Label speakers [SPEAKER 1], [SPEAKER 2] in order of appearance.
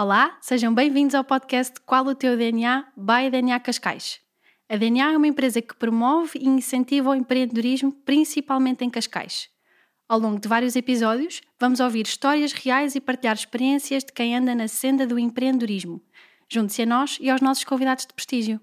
[SPEAKER 1] Olá, sejam bem-vindos ao podcast Qual o Teu DNA? by DNA Cascais. A DNA é uma empresa que promove e incentiva o empreendedorismo, principalmente em Cascais. Ao longo de vários episódios, vamos ouvir histórias reais e partilhar experiências de quem anda na senda do empreendedorismo. Junte-se a nós e aos nossos convidados de prestígio.